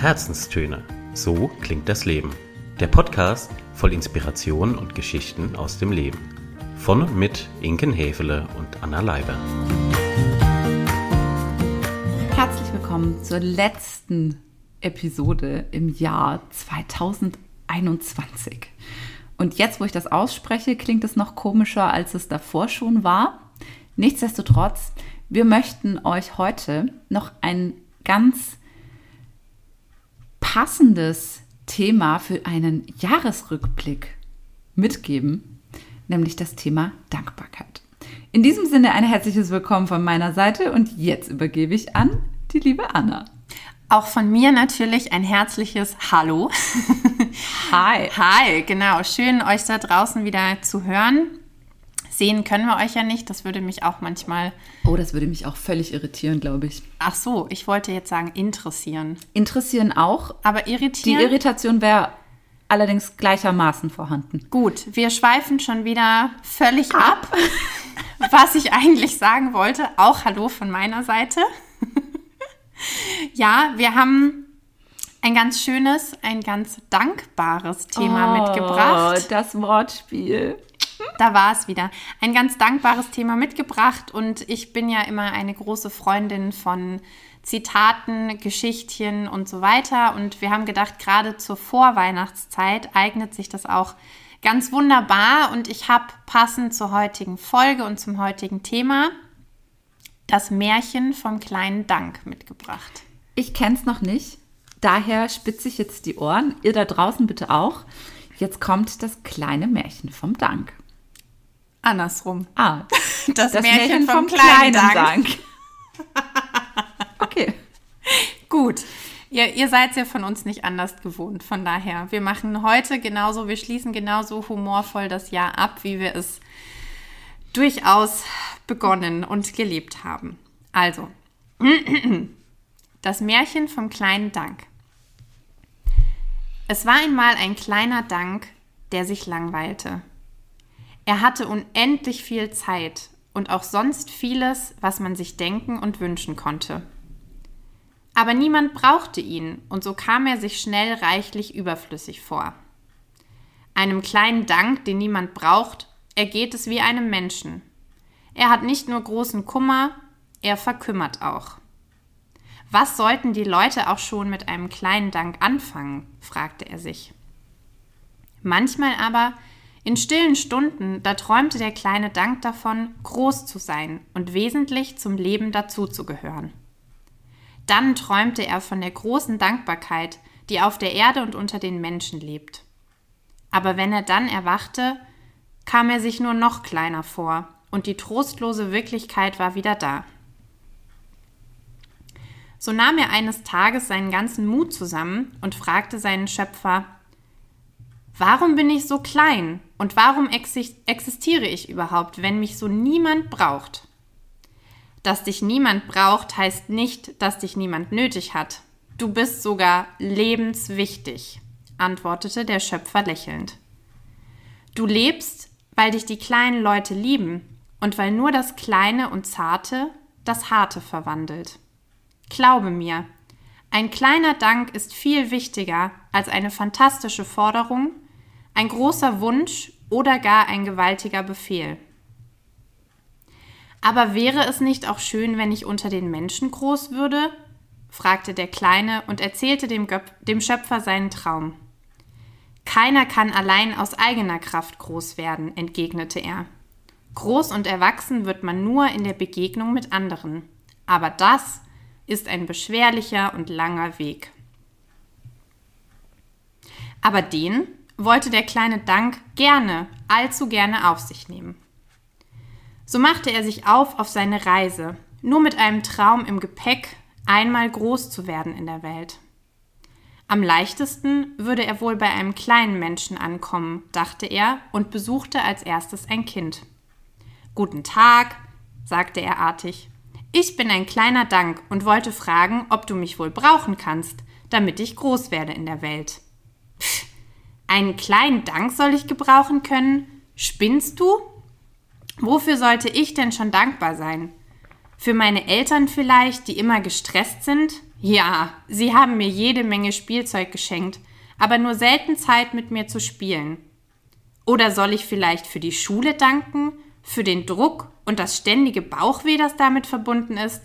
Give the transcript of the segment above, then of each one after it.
Herzenstöne. So klingt das Leben. Der Podcast voll Inspiration und Geschichten aus dem Leben. Von und mit Inken Hefele und Anna Leiber. Herzlich willkommen zur letzten Episode im Jahr 2021. Und jetzt, wo ich das ausspreche, klingt es noch komischer, als es davor schon war. Nichtsdestotrotz, wir möchten euch heute noch ein ganz passendes Thema für einen Jahresrückblick mitgeben, nämlich das Thema Dankbarkeit. In diesem Sinne ein herzliches Willkommen von meiner Seite und jetzt übergebe ich an die liebe Anna. Auch von mir natürlich ein herzliches Hallo. Hi. Hi, genau. Schön, euch da draußen wieder zu hören. Sehen können wir euch ja nicht. Das würde mich auch manchmal. Oh, das würde mich auch völlig irritieren, glaube ich. Ach so, ich wollte jetzt sagen interessieren. Interessieren auch. Aber Die irritieren. Irritation wäre allerdings gleichermaßen vorhanden. Gut, wir schweifen schon wieder völlig ab. Was ich eigentlich sagen wollte, auch Hallo von meiner Seite. ja, wir haben ein ganz schönes, ein ganz dankbares Thema Oh, mitgebracht. Das Wortspiel. Da war es wieder. Ein ganz dankbares Thema mitgebracht und ich bin ja immer eine große Freundin von Zitaten, Geschichtchen und so weiter. Und wir haben gedacht, gerade zur Vorweihnachtszeit eignet sich das auch ganz wunderbar. Und ich habe passend zur heutigen Folge und zum heutigen Thema das Märchen vom kleinen Dank mitgebracht. Ich kenne es noch nicht. Daher spitze ich jetzt die Ohren. Ihr da draußen bitte auch. Jetzt kommt das kleine Märchen vom Dank. Andersrum. Ah, Das, das Märchen, vom, kleinen, Dank. okay. Gut. Ihr, ihr seid ja von uns nicht anders gewohnt. Von daher, wir machen heute genauso, wir schließen genauso humorvoll das Jahr ab, wie wir es durchaus begonnen und gelebt haben. Also, das Märchen vom kleinen Dank. Es war einmal ein kleiner Dank, der sich langweilte. Er hatte unendlich viel Zeit und auch sonst vieles, was man sich denken und wünschen konnte. Aber niemand brauchte ihn, und so kam er sich schnell reichlich überflüssig vor. Einem kleinen Dank, den niemand braucht, ergeht es wie einem Menschen. Er hat nicht nur großen Kummer, er verkümmert auch. Was sollten die Leute auch schon mit einem kleinen Dank anfangen? fragte er sich. Manchmal aber, in stillen Stunden, da träumte der kleine Dank davon, groß zu sein und wesentlich zum Leben dazuzugehören. Dann träumte er von der großen Dankbarkeit, die auf der Erde und unter den Menschen lebt. Aber wenn er dann erwachte, kam er sich nur noch kleiner vor, und die trostlose Wirklichkeit war wieder da. So nahm er eines Tages seinen ganzen Mut zusammen und fragte seinen Schöpfer, Warum bin ich so klein und warum exi- existiere ich überhaupt, wenn mich so niemand braucht? Dass dich niemand braucht, heißt nicht, dass dich niemand nötig hat. Du bist sogar lebenswichtig, antwortete der Schöpfer lächelnd. Du lebst, weil dich die kleinen Leute lieben und weil nur das Kleine und Zarte das Harte verwandelt. Glaube mir, ein kleiner Dank ist viel wichtiger als eine fantastische Forderung, ein großer Wunsch oder gar ein gewaltiger Befehl. Aber wäre es nicht auch schön, wenn ich unter den Menschen groß würde? fragte der Kleine und erzählte dem, Göp dem Schöpfer seinen Traum. Keiner kann allein aus eigener Kraft groß werden, entgegnete er. Groß und erwachsen wird man nur in der Begegnung mit anderen. Aber das ist ein beschwerlicher und langer Weg. Aber den wollte der kleine Dank gerne, allzu gerne auf sich nehmen. So machte er sich auf auf seine Reise, nur mit einem Traum im Gepäck, einmal groß zu werden in der Welt. Am leichtesten würde er wohl bei einem kleinen Menschen ankommen, dachte er und besuchte als erstes ein Kind. Guten Tag, sagte er artig. Ich bin ein kleiner Dank und wollte fragen, ob du mich wohl brauchen kannst, damit ich groß werde in der Welt. Pff, einen kleinen Dank soll ich gebrauchen können? Spinnst du? Wofür sollte ich denn schon dankbar sein? Für meine Eltern vielleicht, die immer gestresst sind, Ja, Sie haben mir jede Menge Spielzeug geschenkt, aber nur selten Zeit mit mir zu spielen. Oder soll ich vielleicht für die Schule danken, für den Druck und das ständige Bauchweh, das damit verbunden ist?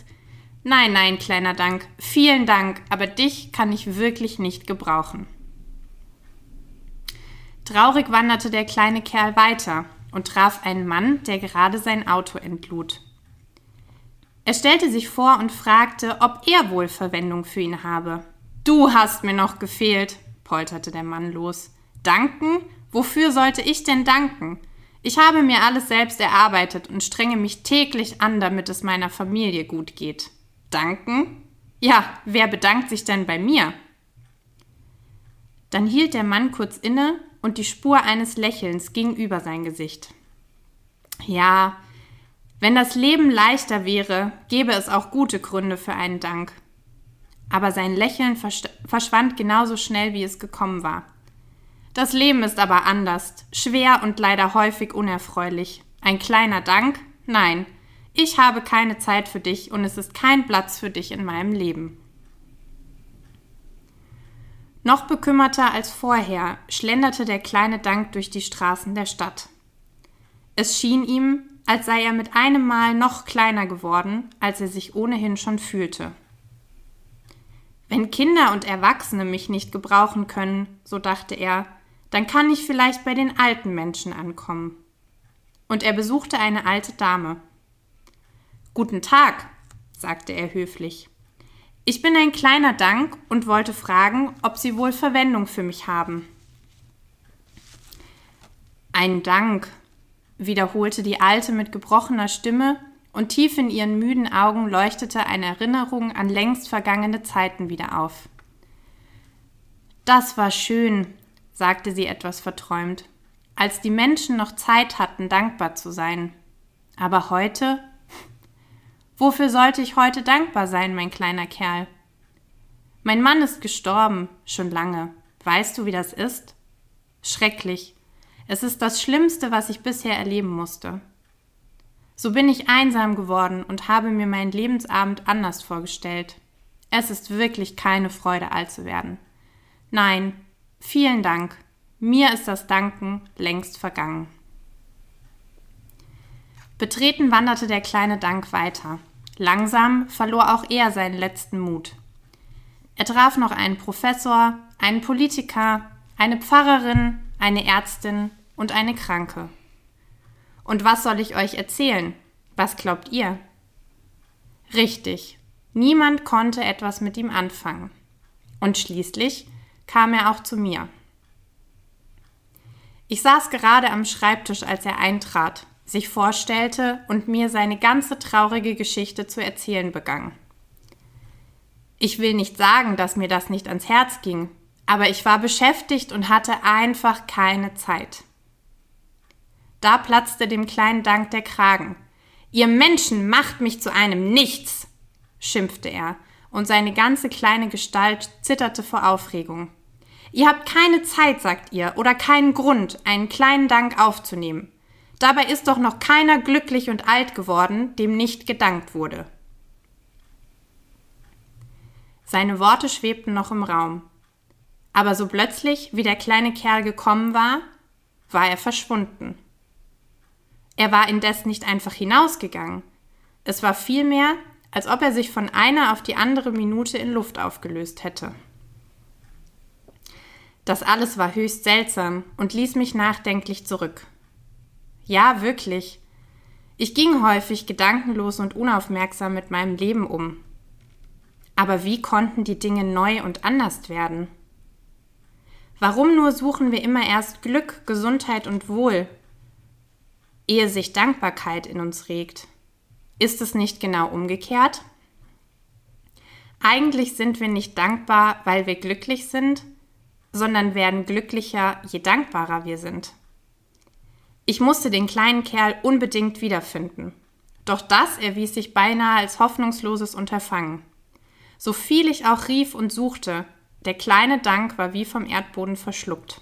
Nein, nein, kleiner Dank, vielen Dank, aber dich kann ich wirklich nicht gebrauchen. Traurig wanderte der kleine Kerl weiter und traf einen Mann, der gerade sein Auto entlud. Er stellte sich vor und fragte, ob er wohl Verwendung für ihn habe. Du hast mir noch gefehlt, polterte der Mann los. Danken? Wofür sollte ich denn danken? Ich habe mir alles selbst erarbeitet und strenge mich täglich an, damit es meiner Familie gut geht. Danken? Ja, wer bedankt sich denn bei mir? Dann hielt der Mann kurz inne und die Spur eines Lächelns ging über sein Gesicht. Ja, wenn das Leben leichter wäre, gäbe es auch gute Gründe für einen Dank. Aber sein Lächeln verschwand genauso schnell, wie es gekommen war. Das Leben ist aber anders, schwer und leider häufig unerfreulich. Ein kleiner Dank? Nein, ich habe keine Zeit für dich und es ist kein Platz für dich in meinem Leben. Noch bekümmerter als vorher schlenderte der kleine Dank durch die Straßen der Stadt. Es schien ihm, als sei er mit einem Mal noch kleiner geworden, als er sich ohnehin schon fühlte. Wenn Kinder und Erwachsene mich nicht gebrauchen können, so dachte er, dann kann ich vielleicht bei den alten Menschen ankommen. Und er besuchte eine alte Dame. Guten Tag, sagte er höflich. Ich bin ein kleiner Dank und wollte fragen, ob Sie wohl Verwendung für mich haben. Ein Dank, wiederholte die Alte mit gebrochener Stimme, und tief in ihren müden Augen leuchtete eine Erinnerung an längst vergangene Zeiten wieder auf. Das war schön, sagte sie etwas verträumt, als die Menschen noch Zeit hatten, dankbar zu sein. Aber heute? Wofür sollte ich heute dankbar sein, mein kleiner Kerl? Mein Mann ist gestorben, schon lange. Weißt du, wie das ist? Schrecklich. Es ist das Schlimmste, was ich bisher erleben musste. So bin ich einsam geworden und habe mir meinen Lebensabend anders vorgestellt. Es ist wirklich keine Freude, alt zu werden. Nein, vielen Dank. Mir ist das Danken längst vergangen. Betreten wanderte der kleine Dank weiter. Langsam verlor auch er seinen letzten Mut. Er traf noch einen Professor, einen Politiker, eine Pfarrerin, eine Ärztin und eine Kranke. Und was soll ich euch erzählen? Was glaubt ihr? Richtig, niemand konnte etwas mit ihm anfangen. Und schließlich kam er auch zu mir. Ich saß gerade am Schreibtisch, als er eintrat, sich vorstellte und mir seine ganze traurige Geschichte zu erzählen begann. Ich will nicht sagen, dass mir das nicht ans Herz ging, aber ich war beschäftigt und hatte einfach keine Zeit. Da platzte dem kleinen Dank der Kragen. Ihr Menschen macht mich zu einem Nichts, schimpfte er, und seine ganze kleine Gestalt zitterte vor Aufregung. Ihr habt keine Zeit, sagt ihr, oder keinen Grund, einen kleinen Dank aufzunehmen. Dabei ist doch noch keiner glücklich und alt geworden, dem nicht gedankt wurde. Seine Worte schwebten noch im Raum. Aber so plötzlich, wie der kleine Kerl gekommen war, war er verschwunden. Er war indes nicht einfach hinausgegangen. Es war vielmehr, als ob er sich von einer auf die andere Minute in Luft aufgelöst hätte. Das alles war höchst seltsam und ließ mich nachdenklich zurück. Ja, wirklich. Ich ging häufig gedankenlos und unaufmerksam mit meinem Leben um. Aber wie konnten die Dinge neu und anders werden? Warum nur suchen wir immer erst Glück, Gesundheit und Wohl, ehe sich Dankbarkeit in uns regt. Ist es nicht genau umgekehrt? Eigentlich sind wir nicht dankbar, weil wir glücklich sind, sondern werden glücklicher, je dankbarer wir sind. Ich musste den kleinen Kerl unbedingt wiederfinden. Doch das erwies sich beinahe als hoffnungsloses Unterfangen. So viel ich auch rief und suchte, der kleine Dank war wie vom Erdboden verschluckt.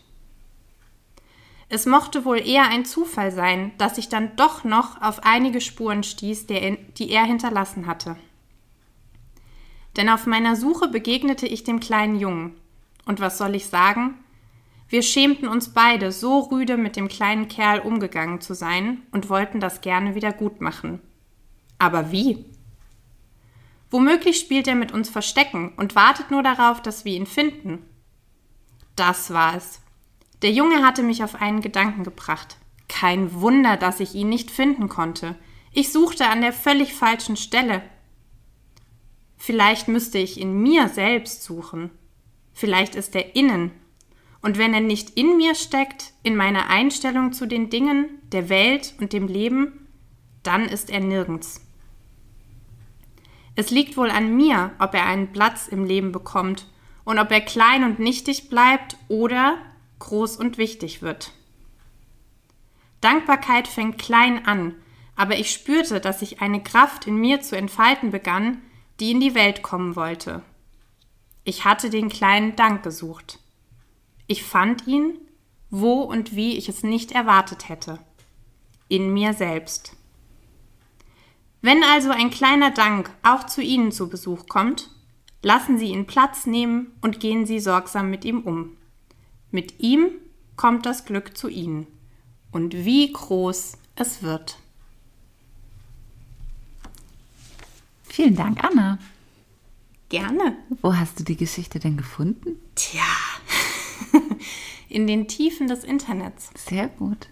Es mochte wohl eher ein Zufall sein, dass ich dann doch noch auf einige Spuren stieß, die er hinterlassen hatte. denn auf meiner Suche begegnete ich dem kleinen Jungen. Und was soll ich sagen? Wir schämten uns beide, so rüde mit dem kleinen Kerl umgegangen zu sein und wollten das gerne wieder gut machen. Aber wie? Womöglich spielt er mit uns Verstecken und wartet nur darauf, dass wir ihn finden. Das war es. Der Junge hatte mich auf einen Gedanken gebracht. Kein Wunder, dass ich ihn nicht finden konnte. Ich suchte an der völlig falschen Stelle. Vielleicht müsste ich in mir selbst suchen. Vielleicht ist er innen. Und wenn er nicht in mir steckt, in meiner Einstellung zu den Dingen, der Welt und dem Leben, dann ist er nirgends. Es liegt wohl an mir, ob er einen Platz im Leben bekommt und ob er klein und nichtig bleibt oder groß und wichtig wird. Dankbarkeit fängt klein an, aber ich spürte, dass sich eine Kraft in mir zu entfalten begann, die in die Welt kommen wollte. Ich hatte den kleinen Dank gesucht. Ich fand ihn, wo und wie ich es nicht erwartet hätte. In mir selbst. Wenn also ein kleiner Dank auch zu Ihnen zu Besuch kommt, lassen Sie ihn Platz nehmen und gehen Sie sorgsam mit ihm um. Mit ihm kommt das Glück zu Ihnen. Und wie groß es wird. Vielen Dank, Anna. Gerne. Wo hast du die Geschichte denn gefunden? Tja, in den Tiefen des Internets. Sehr gut.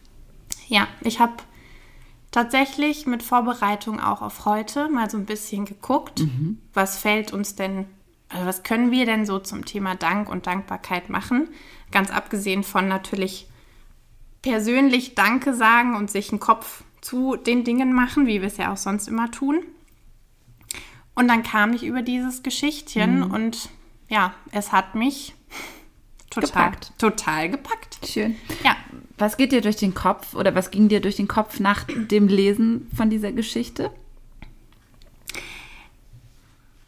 Ja, ich habe tatsächlich mit Vorbereitung auch auf heute mal so ein bisschen geguckt, was fällt uns denn, also was können wir denn so zum Thema Dank und Dankbarkeit machen? Ganz abgesehen von natürlich persönlich Danke sagen und sich einen Kopf zu den Dingen machen, wie wir es ja auch sonst immer tun. Und dann kam ich über dieses Geschichtchen und ja, es hat mich total Gepackt. total gepackt. Schön. Ja, Was geht dir durch den Kopf oder was ging dir durch den Kopf nach dem Lesen von dieser Geschichte?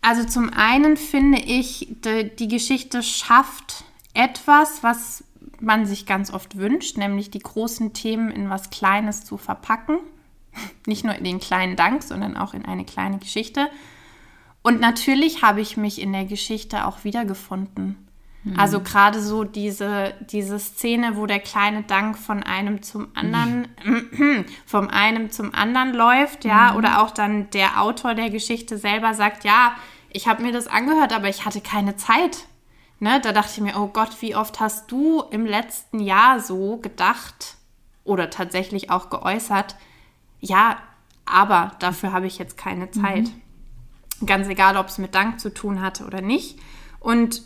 Also zum einen finde ich, die, die Geschichte schafft etwas, was man sich ganz oft wünscht, nämlich die großen Themen in was Kleines zu verpacken. Nicht nur in den kleinen Dank, sondern auch in eine kleine Geschichte. Und natürlich habe ich mich in der Geschichte auch wiedergefunden. Also gerade so diese, diese Szene, wo der kleine Dank von einem zum anderen, vom einem zum anderen läuft, ja, oder auch dann der Autor der Geschichte selber sagt, ja, ich habe mir das angehört, aber ich hatte keine Zeit. Ne, da dachte ich mir, oh Gott, wie oft hast du im letzten Jahr so gedacht oder tatsächlich auch geäußert, ja, aber dafür habe ich jetzt keine Zeit. Ganz egal, ob es mit Dank zu tun hatte oder nicht. Und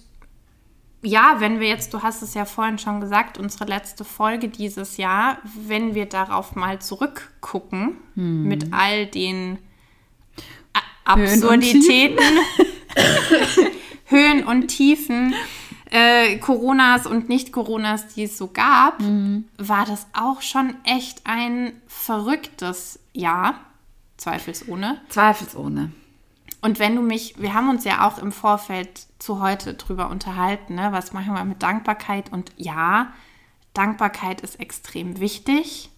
ja, wenn wir jetzt, du hast es ja vorhin schon gesagt, unsere letzte Folge dieses Jahr, wenn wir darauf mal zurückgucken mit all den A- und Absurditäten, Höhen und Tiefen, äh, Coronas und Nicht-Coronas, die es so gab, war das auch schon echt ein verrücktes Jahr, zweifelsohne. Zweifelsohne. Und wenn du mich, wir haben uns ja auch im Vorfeld zu heute drüber unterhalten, ne? was machen wir mit Dankbarkeit? Und ja, Dankbarkeit ist extrem wichtig.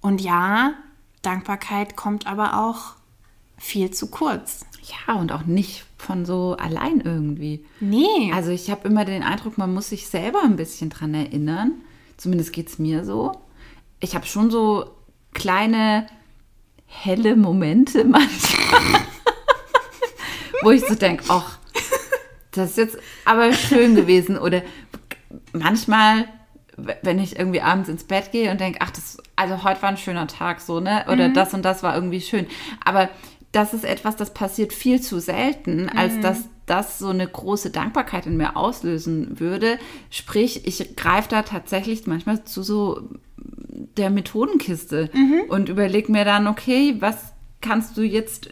Und ja, Dankbarkeit kommt aber auch viel zu kurz. Ja, und auch nicht von so allein irgendwie. Nee. Also ich habe immer den Eindruck, man muss sich selber ein bisschen dran erinnern. Zumindest geht es mir so. Ich habe schon so kleine helle Momente manchmal, wo ich so denke, ach, das ist jetzt aber schön gewesen. Oder manchmal, wenn ich irgendwie abends ins Bett gehe und denke, ach, das, also heute war ein schöner Tag so, ne? Oder das und das war irgendwie schön. Aber das ist etwas, das passiert viel zu selten, als dass das so eine große Dankbarkeit in mir auslösen würde. Sprich, ich greife da tatsächlich manchmal zu so der Methodenkiste und überlege mir dann, okay, was kannst du jetzt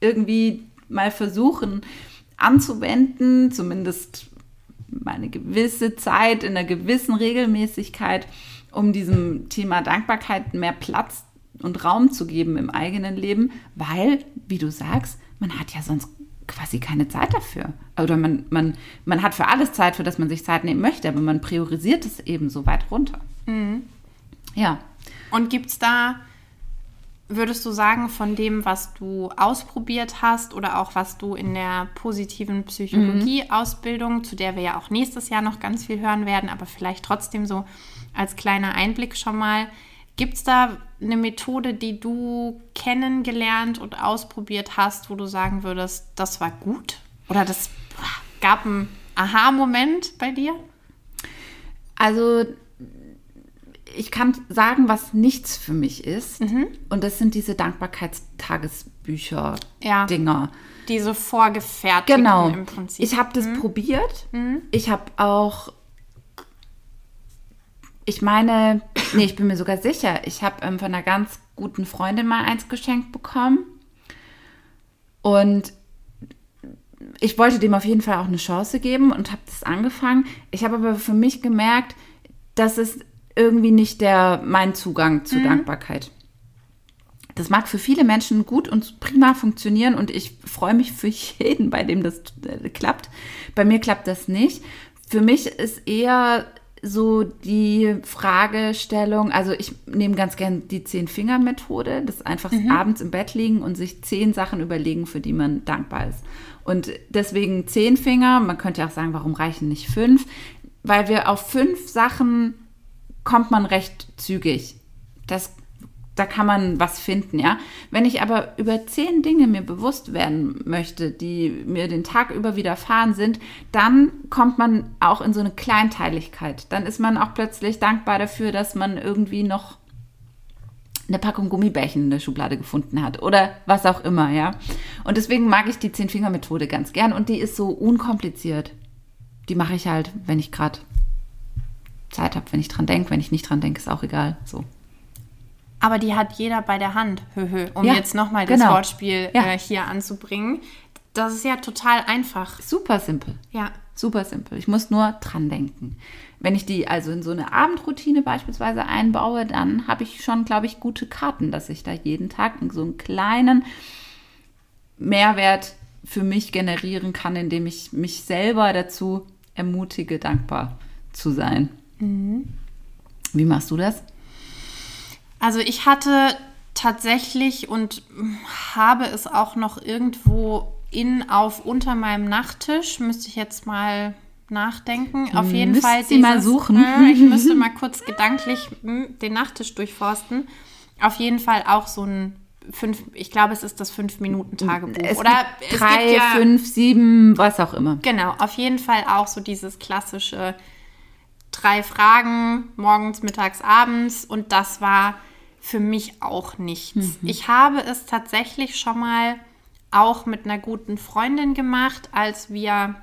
irgendwie mal versuchen anzuwenden, zumindest mal eine gewisse Zeit, in einer gewissen Regelmäßigkeit, um diesem Thema Dankbarkeit mehr Platz und Raum zu geben im eigenen Leben, weil, wie du sagst, man hat ja sonst quasi keine Zeit dafür. Oder man, man, man hat für alles Zeit, für das man sich Zeit nehmen möchte, aber man priorisiert es eben so weit runter. Ja. Und gibt es da würdest du sagen, von dem, was du ausprobiert hast oder auch was du in der positiven Psychologie-Ausbildung, zu der wir ja auch nächstes Jahr noch ganz viel hören werden, aber vielleicht trotzdem so als kleiner Einblick schon mal, gibt es da eine Methode, die du kennengelernt und ausprobiert hast, wo du sagen würdest, das war gut? Oder das gab einen Aha-Moment bei dir? Also ich kann sagen, was nichts für mich ist. Mhm. Und das sind diese Dankbarkeitstagesbücher-Dinger. Ja. Diese vorgefertigten Genau. im Prinzip. Ich habe das probiert. Ich habe auch, ich meine, nee, ich bin mir sogar sicher, ich habe ähm, von einer ganz guten Freundin mal eins geschenkt bekommen. Und ich wollte dem auf jeden Fall auch eine Chance geben und habe das angefangen. Ich habe aber für mich gemerkt, dass es irgendwie nicht der mein Zugang zu Dankbarkeit. Das mag für viele Menschen gut und prima funktionieren und ich freue mich für jeden, bei dem das äh, klappt. Bei mir klappt das nicht. Für mich ist eher so die Fragestellung, also ich nehme ganz gern die Zehn-Finger-Methode, das einfach abends im Bett liegen und sich zehn Sachen überlegen, für die man dankbar ist. Und deswegen zehn Finger, man könnte ja auch sagen, warum reichen nicht fünf? Weil wir auf fünf Sachen kommt man recht zügig. Das, da kann man was finden, ja. Wenn ich aber über zehn Dinge mir bewusst werden möchte, die mir den Tag über widerfahren sind, dann kommt man auch in so eine Kleinteiligkeit. Dann ist man auch plötzlich dankbar dafür, dass man irgendwie noch eine Packung Gummibärchen in der Schublade gefunden hat oder was auch immer, ja. Und deswegen mag ich die Zehn-Finger-Methode ganz gern und die ist so unkompliziert. Die mache ich halt, wenn ich gerade Zeit habe, wenn ich dran denke. Wenn ich nicht dran denke, ist auch egal. So. Aber die hat jeder bei der Hand, höhö, um Ja, jetzt nochmal das genau. Wortspiel Ja. äh, hier anzubringen. Das ist ja total einfach. Super simpel. Ja. Super simpel. Ich muss nur dran denken. Wenn ich die also in so eine Abendroutine beispielsweise einbaue, dann habe ich schon, glaube ich, gute Karten, dass ich da jeden Tag so einen kleinen Mehrwert für mich generieren kann, indem ich mich selber dazu ermutige, dankbar zu sein. Wie machst du das? Also ich hatte tatsächlich und habe es auch noch irgendwo in, auf, unter meinem Nachttisch, müsste ich jetzt mal nachdenken. Auf jeden Müsst Fall Sie mal suchen. Äh, ich müsste mal kurz gedanklich hm, den Nachttisch durchforsten. Auf jeden Fall auch so ein fünf, ich glaube, es ist das Fünf-Minuten-Tagebuch. Es Oder gibt es drei, gibt ja, fünf, sieben, was auch immer. Genau, auf jeden Fall auch so dieses klassische drei Fragen morgens, mittags, abends und das war für mich auch nichts. Ich habe es tatsächlich schon mal auch mit einer guten Freundin gemacht, als wir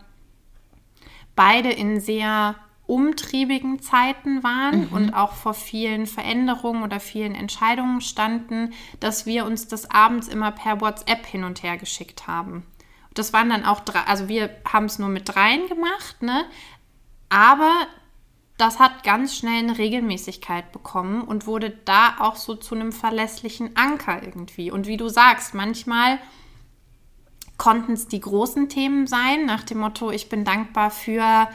beide in sehr umtriebigen Zeiten waren und auch vor vielen Veränderungen oder vielen Entscheidungen standen, dass wir uns das abends immer per WhatsApp hin und her geschickt haben. Das waren dann auch drei, also wir haben es nur mit dreien gemacht, ne? Aber das hat ganz schnell eine Regelmäßigkeit bekommen und wurde da auch so zu einem verlässlichen Anker irgendwie. Und wie du sagst, manchmal konnten es die großen Themen sein, nach dem Motto, ich bin dankbar für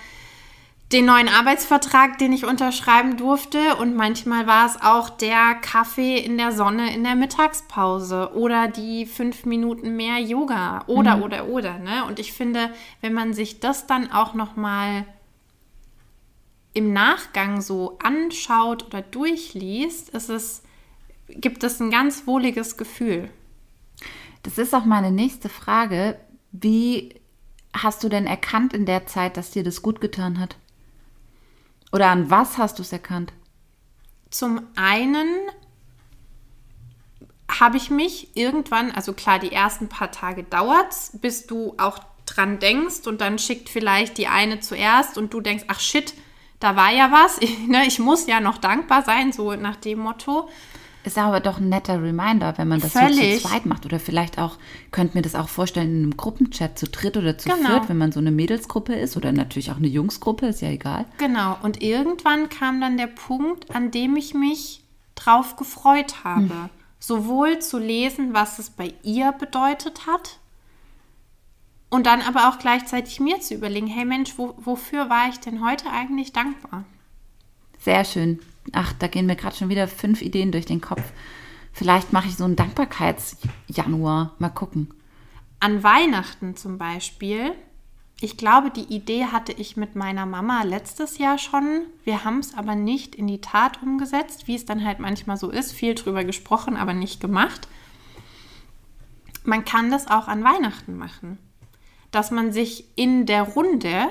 den neuen Arbeitsvertrag, den ich unterschreiben durfte. Und manchmal war es auch der Kaffee in der Sonne in der Mittagspause oder die fünf Minuten mehr Yoga oder, oder, oder. Ne? Und ich finde, wenn man sich das dann auch noch mal im Nachgang so anschaut oder durchliest, ist es, gibt es ein ganz wohliges Gefühl. Das ist auch meine nächste Frage. Wie hast du denn erkannt in der Zeit, dass dir das gut getan hat? Oder an was hast du es erkannt? Zum einen habe ich mich irgendwann, also klar, die ersten paar Tage dauert's, bis du auch dran denkst und dann schickt vielleicht die eine zuerst und du denkst, ach shit, da war ja was, ich, ne, ich muss ja noch dankbar sein, so nach dem Motto. Ist aber doch ein netter Reminder, wenn man das so Völlig. zu zweit macht. Oder vielleicht auch, könnt mir das auch vorstellen, in einem Gruppenchat zu dritt oder zu Genau. viert, wenn man so eine Mädelsgruppe ist oder natürlich auch eine Jungsgruppe, ist ja egal. Genau, und irgendwann kam dann der Punkt, an dem ich mich drauf gefreut habe. Sowohl zu lesen, was es bei ihr bedeutet hat, und dann aber auch gleichzeitig mir zu überlegen, hey Mensch, wo, wofür war ich denn heute eigentlich dankbar? Sehr schön. Ach, da gehen mir gerade schon wieder fünf Ideen durch den Kopf. Vielleicht mache ich so einen Dankbarkeitsjanuar. Mal gucken. An Weihnachten zum Beispiel. Ich glaube, die Idee hatte ich mit meiner Mama letztes Jahr schon. Wir haben es aber nicht in die Tat umgesetzt, wie es dann halt manchmal so ist. Viel drüber gesprochen, aber nicht gemacht. Man kann das auch an Weihnachten machen. Dass man sich in der Runde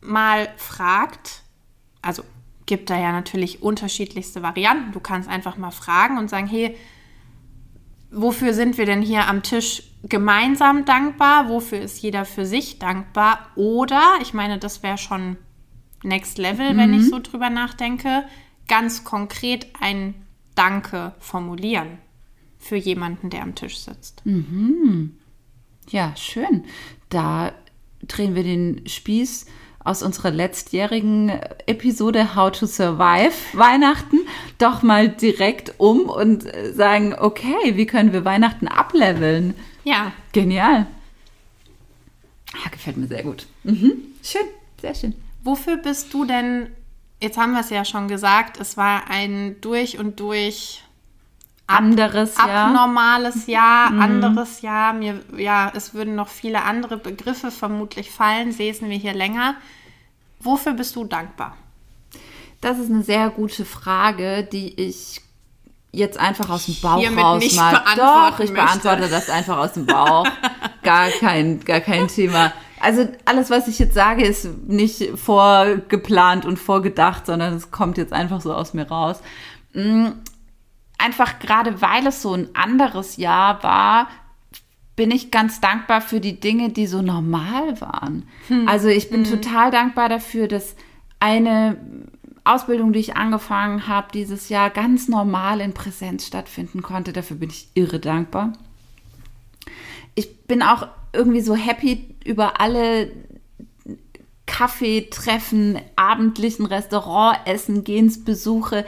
mal fragt, also gibt da ja natürlich unterschiedlichste Varianten. Du kannst einfach mal fragen und sagen, hey, wofür sind wir denn hier am Tisch gemeinsam dankbar? Wofür ist jeder für sich dankbar? Oder, ich meine, das wäre schon Next Level, mhm. wenn ich so drüber nachdenke, ganz konkret ein Danke formulieren für jemanden, der am Tisch sitzt. Mhm. Ja, schön. Da drehen wir den Spieß aus unserer letztjährigen Episode How to Survive Weihnachten doch mal direkt um und sagen, okay, wie können wir Weihnachten ableveln? Ja. Genial. Ja, gefällt mir sehr gut. Mhm. Schön, sehr schön. Wofür bist du denn, jetzt haben wir es ja schon gesagt, es war ein durch und durch anderes ab, Jahr. Abnormales Jahr, mhm. anderes Jahr. Mir, ja, es würden noch viele andere Begriffe vermutlich fallen, lesen wir hier länger. Wofür bist du dankbar? Das ist eine sehr gute Frage, die ich jetzt einfach aus dem Bauch Hiermit raus nicht mal. Doch, ich möchte. beantworte das einfach aus dem Bauch. gar kein, gar kein Thema. Also alles, was ich jetzt sage, ist nicht vorgeplant und vorgedacht, sondern es kommt jetzt einfach so aus mir raus. Einfach gerade weil es so ein anderes Jahr war, bin ich ganz dankbar für die Dinge, die so normal waren. Hm. Also ich bin hm. total dankbar dafür, dass eine Ausbildung, die ich angefangen habe, dieses Jahr ganz normal in Präsenz stattfinden konnte. Dafür bin ich irre dankbar. Ich bin auch irgendwie so happy über alle Kaffeetreffen, abendlichen Restaurantessen, Gehensbesuche,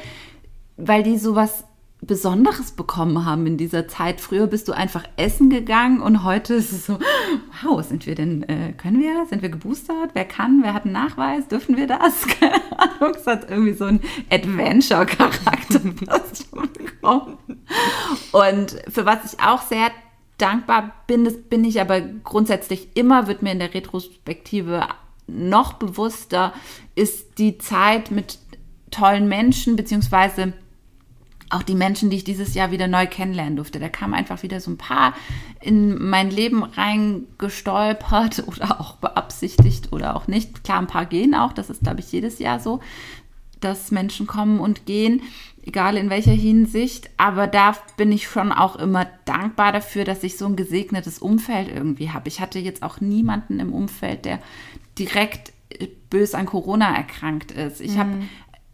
weil die sowas Besonderes bekommen haben in dieser Zeit. Früher bist du einfach essen gegangen und heute ist es so, wow, sind wir denn, äh, können wir, sind wir geboostert? Wer kann, wer hat einen Nachweis? Dürfen wir das? Keine Ahnung, es hat irgendwie so einen Adventure-Charakter bekommen. Und für was ich auch sehr dankbar bin, das bin ich aber grundsätzlich immer, wird mir in der Retrospektive noch bewusster, ist die Zeit mit tollen Menschen, beziehungsweise auch die Menschen, die ich dieses Jahr wieder neu kennenlernen durfte. Da kamen einfach wieder so ein paar in mein Leben reingestolpert oder auch beabsichtigt oder auch nicht. Klar, ein paar gehen auch. Das ist, glaube ich, jedes Jahr so, dass Menschen kommen und gehen, egal in welcher Hinsicht. Aber da bin ich schon auch immer dankbar dafür, dass ich so ein gesegnetes Umfeld irgendwie habe. Ich hatte jetzt auch niemanden im Umfeld, der direkt bös an Corona erkrankt ist. Ich mhm. habe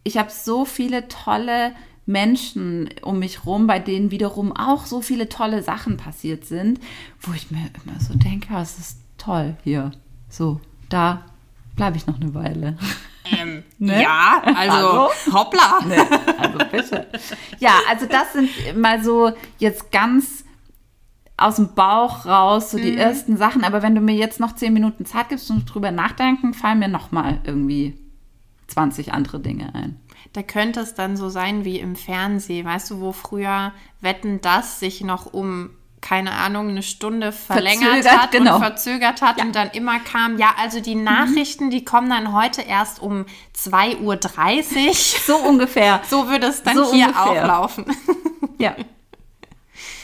ich hab so viele tolle Menschen um mich rum, bei denen wiederum auch so viele tolle Sachen passiert sind, wo ich mir immer so denke, es ist toll hier. So, da bleibe ich noch eine Weile. Ähm, ne? Ja, also, also hoppla. Ne, also bitte. Ja, also das sind mal so jetzt ganz aus dem Bauch raus, so die mhm. ersten Sachen. Aber wenn du mir jetzt noch zehn Minuten Zeit gibst und drüber nachdenken, fallen mir noch mal irgendwie 20 andere Dinge ein da könnte es dann so sein wie im Fernsehen, weißt du, wo früher Wetten das sich noch um keine Ahnung, eine Stunde verlängert verzögert, hat genau. und verzögert hat ja. und dann immer kam, ja, also die mhm. Nachrichten, mhm. die kommen dann heute erst um 2.30 Uhr. So ungefähr. So würde es dann so hier ungefähr. auch laufen. Ja.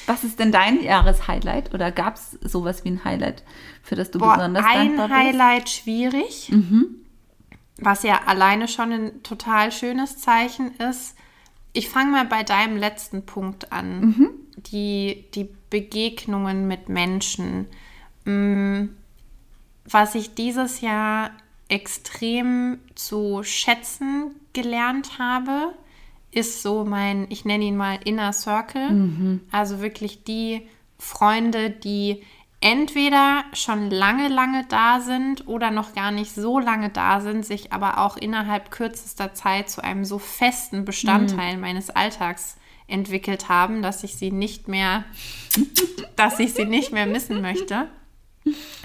Was ist denn dein Jahreshighlight oder gab es sowas wie ein Highlight, für das du Boah, besonders dankbar bist? Ein Highlight schwierig. Mhm was ja alleine schon ein total schönes Zeichen ist. Ich fange mal bei deinem letzten Punkt an. Mhm. Die, die Begegnungen mit Menschen. Mm, was ich dieses Jahr extrem zu schätzen gelernt habe, ist so mein, ich nenne ihn mal Inner Circle. Mhm. Also wirklich die Freunde, die entweder schon lange, lange da sind oder noch gar nicht so lange da sind, sich aber auch innerhalb kürzester Zeit zu einem so festen Bestandteil mhm. meines Alltags entwickelt haben, dass ich sie nicht mehr, dass ich sie nicht mehr missen möchte.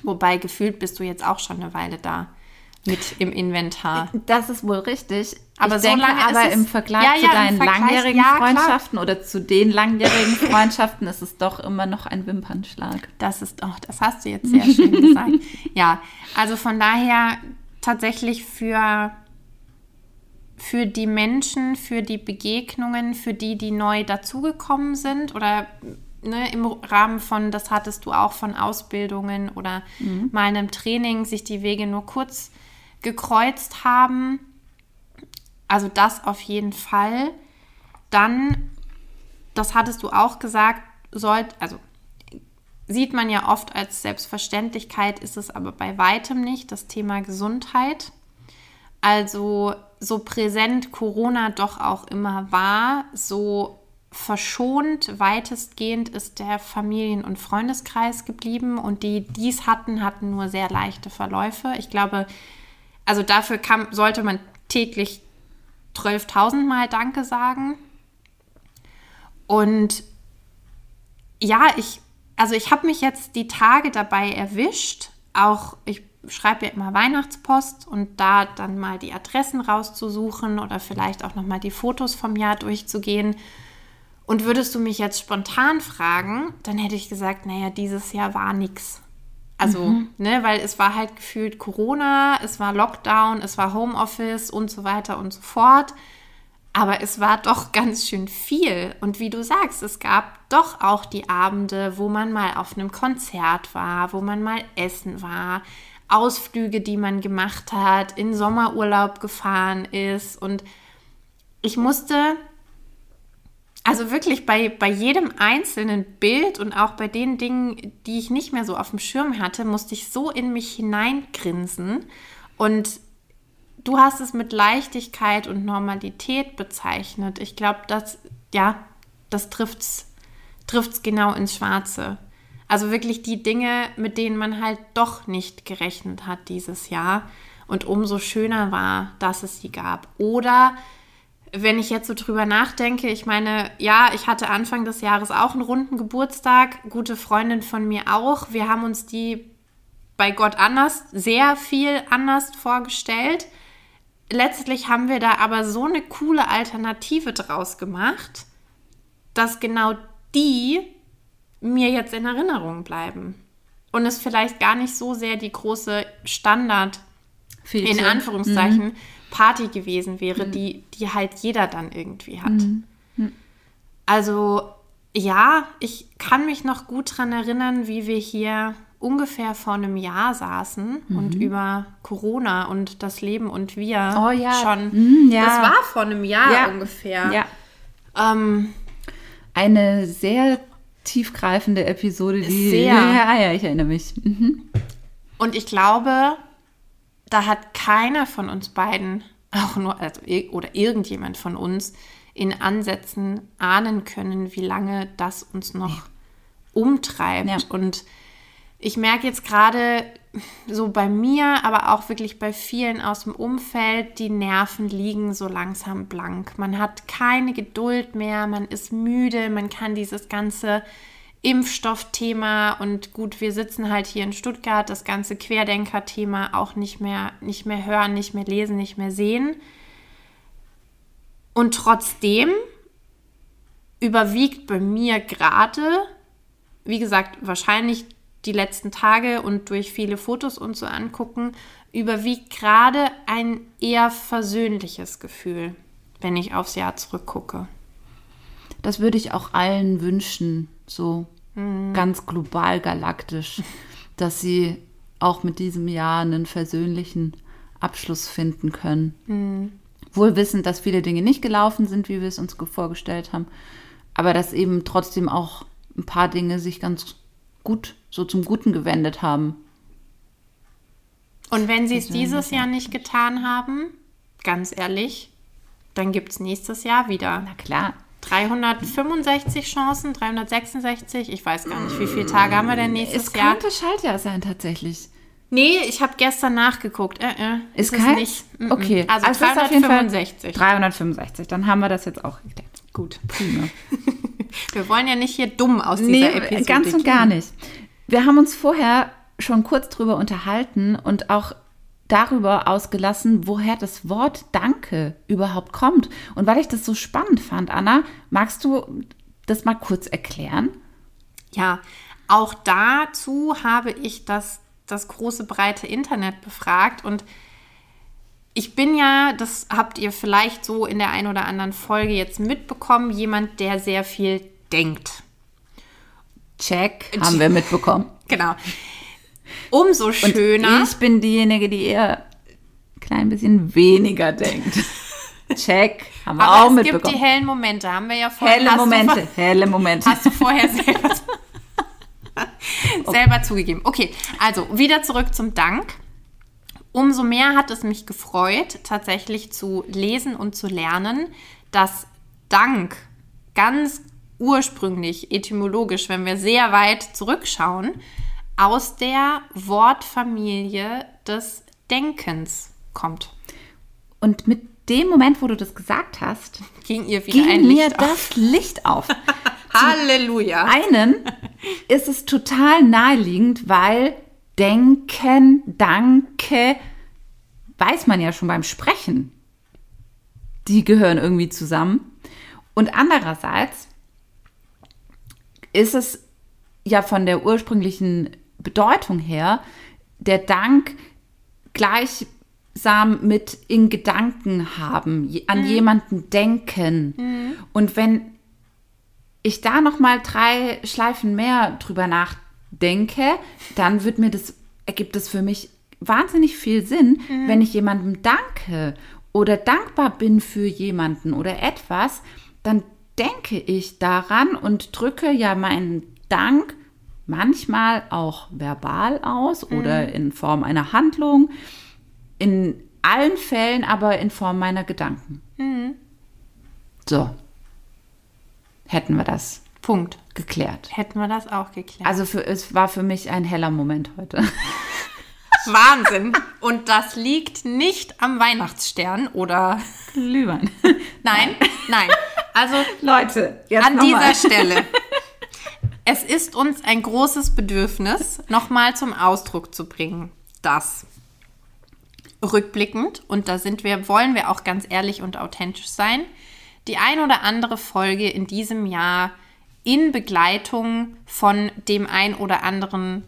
Wobei gefühlt bist du jetzt auch schon eine Weile da. Mit im Inventar. Das ist wohl richtig. Aber ich so denke lange aber im Vergleich Ja, zu ja, im deinen Vergleich- langjährigen ja. Freundschaften oder zu den langjährigen Freundschaften ist es doch immer noch ein Wimpernschlag. Das ist auch, das hast du jetzt sehr schön gesagt. Ja, also von daher tatsächlich für, für die Menschen, für die Begegnungen, für die, die neu dazugekommen sind oder ne, im Rahmen von, das hattest du auch von Ausbildungen oder mal einem Training, sich die Wege nur kurz gekreuzt haben. Also das auf jeden Fall. Dann, das hattest du auch gesagt, sollt, also sieht man ja oft als Selbstverständlichkeit, ist es aber bei weitem nicht, das Thema Gesundheit. Also so präsent Corona doch auch immer war, so verschont weitestgehend ist der Familien- und Freundeskreis geblieben und die dies hatten, hatten nur sehr leichte Verläufe. Ich glaube, also dafür kann, sollte man täglich 12.000 Mal Danke sagen. Und ja, ich, also ich habe mich jetzt die Tage dabei erwischt, auch ich schreibe ja immer Weihnachtspost und da dann mal die Adressen rauszusuchen oder vielleicht auch nochmal die Fotos vom Jahr durchzugehen. Und würdest du mich jetzt spontan fragen, dann hätte ich gesagt, naja, dieses Jahr war nix. Also, ne, weil es war halt gefühlt Corona, es war Lockdown, es war Homeoffice und so weiter und so fort. Aber es war doch ganz schön viel. Und wie du sagst, es gab doch auch die Abende, wo man mal auf einem Konzert war, wo man mal essen war, Ausflüge, die man gemacht hat, in Sommerurlaub gefahren ist. Und ich musste, also wirklich bei, bei jedem einzelnen Bild und auch bei den Dingen, die ich nicht mehr so auf dem Schirm hatte, musste ich so in mich hineingrinsen. Und du hast es mit Leichtigkeit und Normalität bezeichnet. Ich glaube, das, ja, das trifft's, trifft's genau ins Schwarze. Also wirklich die Dinge, mit denen man halt doch nicht gerechnet hat dieses Jahr. Und umso schöner war, dass es sie gab. Oder wenn ich jetzt so drüber nachdenke, ich meine, ja, ich hatte Anfang des Jahres auch einen runden Geburtstag, gute Freundin von mir auch. Wir haben uns die bei Gott anders, sehr viel anders vorgestellt. Letztlich haben wir da aber so eine coole Alternative draus gemacht, dass genau die mir jetzt in Erinnerung bleiben. Und es vielleicht gar nicht so sehr die große Standard, in Fete. Anführungszeichen, Party gewesen wäre, die, die halt jeder dann irgendwie hat. Also ja, ich kann mich noch gut daran erinnern, wie wir hier ungefähr vor einem Jahr saßen und über Corona und das Leben und wir Oh ja. schon. Mhm, ja. Das war vor einem Jahr Ja. ungefähr. Ja. Ähm, Eine sehr tiefgreifende Episode, die. Sehr. Ja, ja, ich erinnere mich. Mhm. Und ich glaube, da hat keiner von uns beiden, auch nur, also, oder irgendjemand von uns, in Ansätzen ahnen können, wie lange das uns noch umtreibt. Ja. Und ich merke jetzt gerade so bei mir, aber auch wirklich bei vielen aus dem Umfeld, die Nerven liegen so langsam blank. Man hat keine Geduld mehr, man ist müde, man kann dieses ganze Impfstoffthema und gut, wir sitzen halt hier in Stuttgart, das ganze Querdenker-Thema auch nicht mehr, nicht mehr hören, nicht mehr lesen, nicht mehr sehen. Und trotzdem überwiegt bei mir gerade, wie gesagt, wahrscheinlich die letzten Tage und durch viele Fotos und so angucken, überwiegt gerade ein eher versöhnliches Gefühl, wenn ich aufs Jahr zurückgucke. Das würde ich auch allen wünschen, so ganz global galaktisch, dass sie auch mit diesem Jahr einen versöhnlichen Abschluss finden können. Wohl wissend, dass viele Dinge nicht gelaufen sind, wie wir es uns ge- vorgestellt haben, aber dass eben trotzdem auch ein paar Dinge sich ganz gut so zum Guten gewendet haben. Und wenn sie es dieses Jahr nicht getan haben, ganz ehrlich, dann gibt es nächstes Jahr wieder Na klar. 365 Chancen, 366, ich weiß gar nicht, wie viele Tage haben wir denn nächstes Es Jahr? könnte Schaltjahr sein tatsächlich. Nee, ich habe gestern nachgeguckt. Äh, äh, Ist es kein? nicht. Mm, mm. Okay. Also, es ist Fall 365. 365. Dann haben wir das jetzt auch geklärt. Gut. Prima. Wir wollen ja nicht hier dumm aus Nee, dieser Episode ganz und gehen. gar nicht. Wir haben uns vorher schon kurz drüber unterhalten und auch darüber ausgelassen, woher das Wort Danke überhaupt kommt. Und weil ich das so spannend fand, Anna, magst du das mal kurz erklären? Ja, auch dazu habe ich das, das große breite Internet befragt und ich bin ja, das habt ihr vielleicht so in der einen oder anderen Folge jetzt mitbekommen, jemand, der sehr viel denkt. Check, haben wir mitbekommen. Genau. Umso schöner. Und ich bin diejenige, die eher ein klein bisschen weniger denkt. Check, haben wir Aber auch es mitbekommen. gibt die hellen Momente, haben wir ja vorher. helle Momente, helle Momente. Hast du vorher selber, selber zugegeben. Okay, also wieder zurück zum Dank. Umso mehr hat es mich gefreut, tatsächlich zu lesen und zu lernen, dass Dank ganz ursprünglich, etymologisch, wenn wir sehr weit zurückschauen, aus der Wortfamilie des Denkens kommt. Und mit dem Moment, wo du das gesagt hast, Ging ihr wieder ging ein mir Licht auf. das Licht auf. Halleluja. einen ist es total naheliegend, weil denken, danke, weiß man ja schon beim Sprechen. Die gehören irgendwie zusammen. Und andererseits ist es ja von der ursprünglichen Bedeutung her der Dank gleichsam mit in Gedanken haben, an jemanden denken. Und wenn ich da noch mal drei Schleifen mehr drüber nachdenke, dann wird mir das ergibt es für mich wahnsinnig viel Sinn, wenn ich jemandem danke oder dankbar bin für jemanden oder etwas, dann denke ich daran und drücke ja meinen Dank manchmal auch verbal aus oder in Form einer Handlung, in allen Fällen aber in Form meiner Gedanken. So, hätten wir das Punkt. geklärt. Hätten wir das auch geklärt. Also für, es war für mich ein heller Moment heute. Wahnsinn. Und das liegt nicht am Weihnachtsstern oder. Glühwein. Nein, nein. Also Leute, jetzt an dieser Stelle. Es ist uns ein großes Bedürfnis, nochmal zum Ausdruck zu bringen, dass rückblickend, und da sind wir, wollen wir auch ganz ehrlich und authentisch sein, die ein oder andere Folge in diesem Jahr in Begleitung von dem ein oder anderen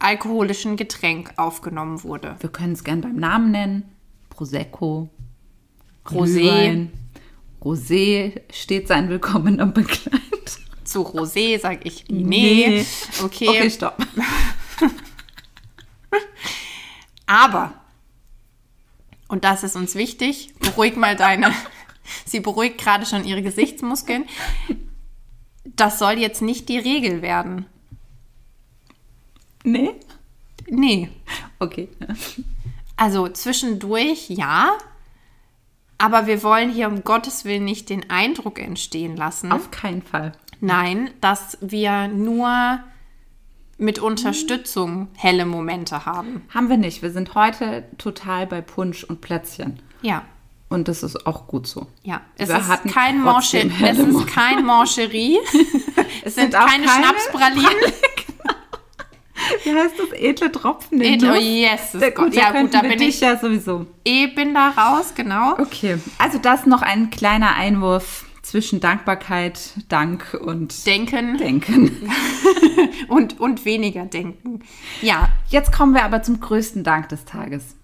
alkoholischen Getränk aufgenommen wurde. Wir können es gern beim Namen nennen. Prosecco. Rosé. Glühwein. Rosé steht sein willkommener Begleiter. Zu Rosé sage ich nee. Okay. Okay, stopp. Aber, und das ist uns wichtig, beruhig mal deine, sie beruhigt gerade schon ihre Gesichtsmuskeln. Das soll jetzt nicht die Regel werden. Nee? Nee. Okay. Also zwischendurch ja, aber wir wollen hier um Gottes Willen nicht den Eindruck entstehen lassen. Auf keinen Fall. Nein, dass wir nur mit Unterstützung helle Momente haben. Haben wir nicht. Wir sind heute total bei Punsch und Plätzchen. Ja. Und das ist auch gut so. Ja, es Wir ist kein Manche, es ist kein Mancherie. Es sind keine Schnapspralinen. Wie heißt das? Edle Tropfen? in Edle- oh, yes, Da, gut, Ja, da gut, da bin ich- ja sowieso. Bin da raus, genau. Okay, also das noch ein kleiner Einwurf zwischen Dankbarkeit, Dank und Denken Denken. und, und weniger denken. Ja, Jetzt kommen wir aber zum größten Dank des Tages,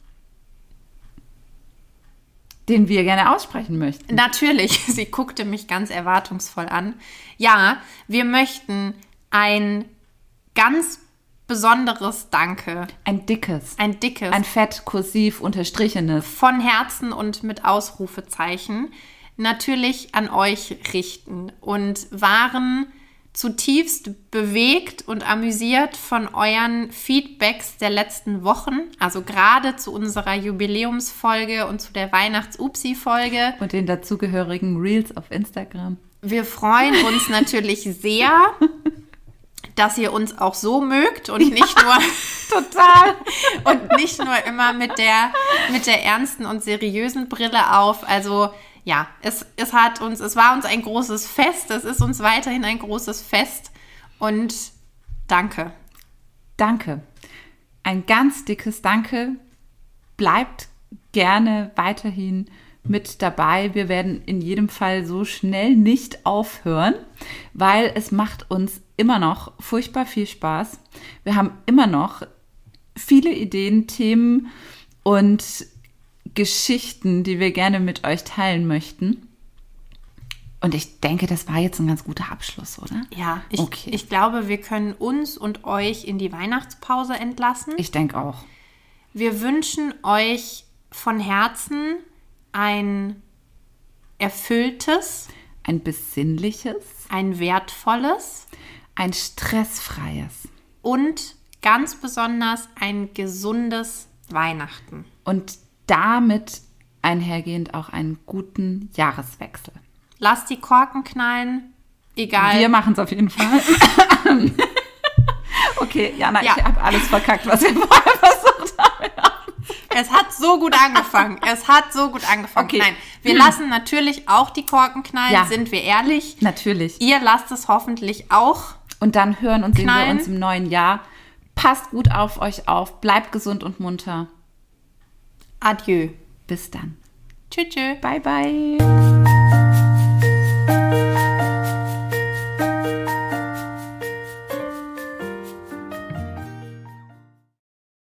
den wir gerne aussprechen möchten. natürlich. Sie guckte mich ganz erwartungsvoll an. Ja, wir möchten ein ganz besonderes Danke, Ein dickes, ein dickes, ein fett kursiv unterstrichenes. von Herzen und mit Ausrufezeichen natürlich an euch richten und waren zutiefst bewegt und amüsiert von euren Feedbacks der letzten Wochen, also gerade zu unserer Jubiläumsfolge und zu der Weihnachts-Upsi-Folge. Und den dazugehörigen Reels auf Instagram. Wir freuen uns natürlich sehr, dass ihr uns auch so mögt und nicht nur Total. und nicht nur immer mit der, mit der ernsten und seriösen Brille auf. Also ja, es, es hat uns, es war uns ein großes Fest, es ist uns weiterhin ein großes Fest und danke. Danke. Ein ganz dickes Danke. bleibt gerne weiterhin mit dabei. Wir werden in jedem Fall so schnell nicht aufhören, weil es macht uns immer noch furchtbar viel Spaß. Wir haben immer noch viele Ideen, Themen und Geschichten, die wir gerne mit euch teilen möchten. Und ich denke, das war jetzt ein ganz guter Abschluss, oder? Ja, ich, Okay. ich glaube, wir können uns und euch in die Weihnachtspause entlassen. Ich denke auch. Wir wünschen euch von Herzen ein erfülltes, Ein besinnliches, ein wertvolles ein stressfreies und ganz besonders ein gesundes Weihnachten. und damit einhergehend auch einen guten Jahreswechsel. Lasst die Korken knallen, egal. Wir machen es auf jeden Fall. okay, Jana, Ja. ich habe alles verkackt, was wir vorher versucht haben. Es hat so gut angefangen. Es hat so gut angefangen. Okay. Nein, wir lassen natürlich auch die Korken knallen, Ja. sind wir ehrlich. Natürlich. Ihr lasst es hoffentlich auch. Und dann hören und sehen wir Knallen. uns im neuen Jahr. Passt gut auf euch auf, bleibt gesund und munter. Adieu. Bis dann. Tschüss. Bye, bye.